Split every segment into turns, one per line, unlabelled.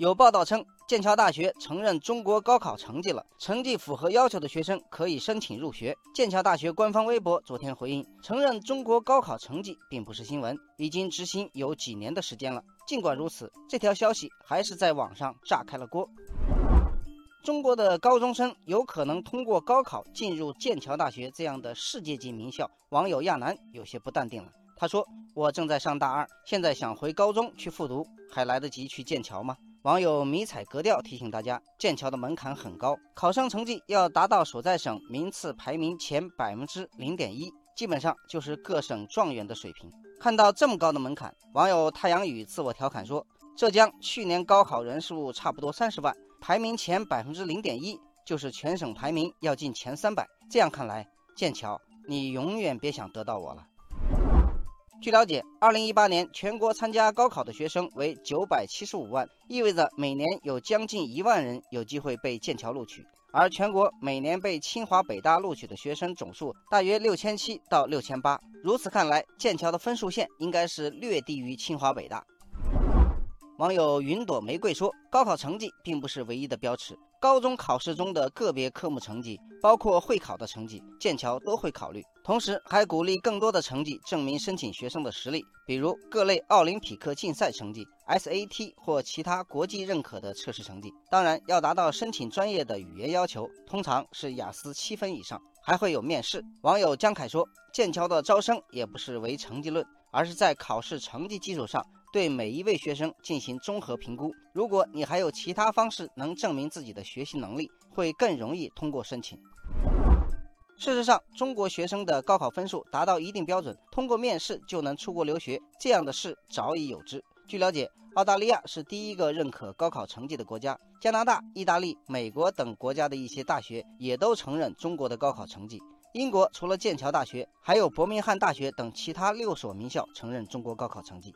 有报道称，剑桥大学承认中国高考成绩了，成绩符合要求的学生可以申请入学。剑桥大学官方微博昨天回应，承认中国高考成绩并不是新闻，已经执行有几年的时间了。尽管如此，这条消息还是在网上炸开了锅。中国的高中生有可能通过高考进入剑桥大学这样的世界级名校，网友亚楠有些不淡定了。他说：“我正在上大二，现在想回高中去复读，还来得及去剑桥吗？”网友迷彩格调提醒大家，剑桥的门槛很高，考生成绩要达到所在省名次排名前百分之零点一，基本上就是各省状元的水平。看到这么高的门槛，网友太阳雨自我调侃说：“浙江去年高考人数差不多三十万，排名前百分之零点一，就是全省排名要进前三百。这样看来，剑桥，你永远别想得到我了。”据了解，二零一八年全国参加高考的学生为九百七十五万，意味着每年有将近一万人有机会被剑桥录取。而全国每年被清华北大录取的学生总数大约六千七到六千八。如此看来，剑桥的分数线应该是略低于清华北大。网友云朵玫瑰说：“高考成绩并不是唯一的标尺。”高中考试中的个别科目成绩，包括会考的成绩，剑桥都会考虑。同时，还鼓励更多的成绩证明申请学生的实力，比如各类奥林匹克竞赛成绩、SAT 或其他国际认可的测试成绩。当然，要达到申请专业的语言要求，通常是雅思七分以上，还会有面试。网友江凯说：“剑桥的招生也不是唯成绩论，而是在考试成绩基础上。”对每一位学生进行综合评估。如果你还有其他方式能证明自己的学习能力，会更容易通过申请。事实上，中国学生的高考分数达到一定标准，通过面试就能出国留学，这样的事早已有之。据了解，澳大利亚是第一个认可高考成绩的国家，加拿大、意大利、美国等国家的一些大学也都承认中国的高考成绩。英国除了剑桥大学，还有伯明翰大学等其他六所名校承认中国高考成绩。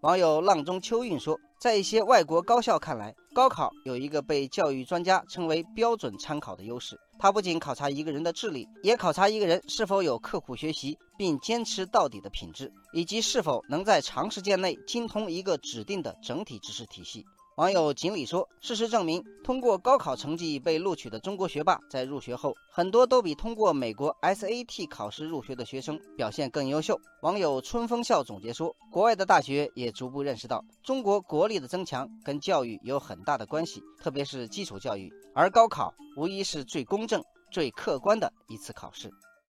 网友浪中秋韵说，在一些外国高校看来，高考有一个被教育专家称为标准参考的优势。它不仅考察一个人的智力，也考察一个人是否有刻苦学习并坚持到底的品质，以及是否能在长时间内精通一个指定的整体知识体系。网友锦鲤说：“事实证明，通过高考成绩被录取的中国学霸，在入学后，很多都比通过美国 SAT 考试入学的学生表现更优秀。”网友春风笑总结说：“国外的大学也逐步认识到，中国国力的增强跟教育有很大的关系，特别是基础教育，而高考无疑是最公正、最客观的一次考试。”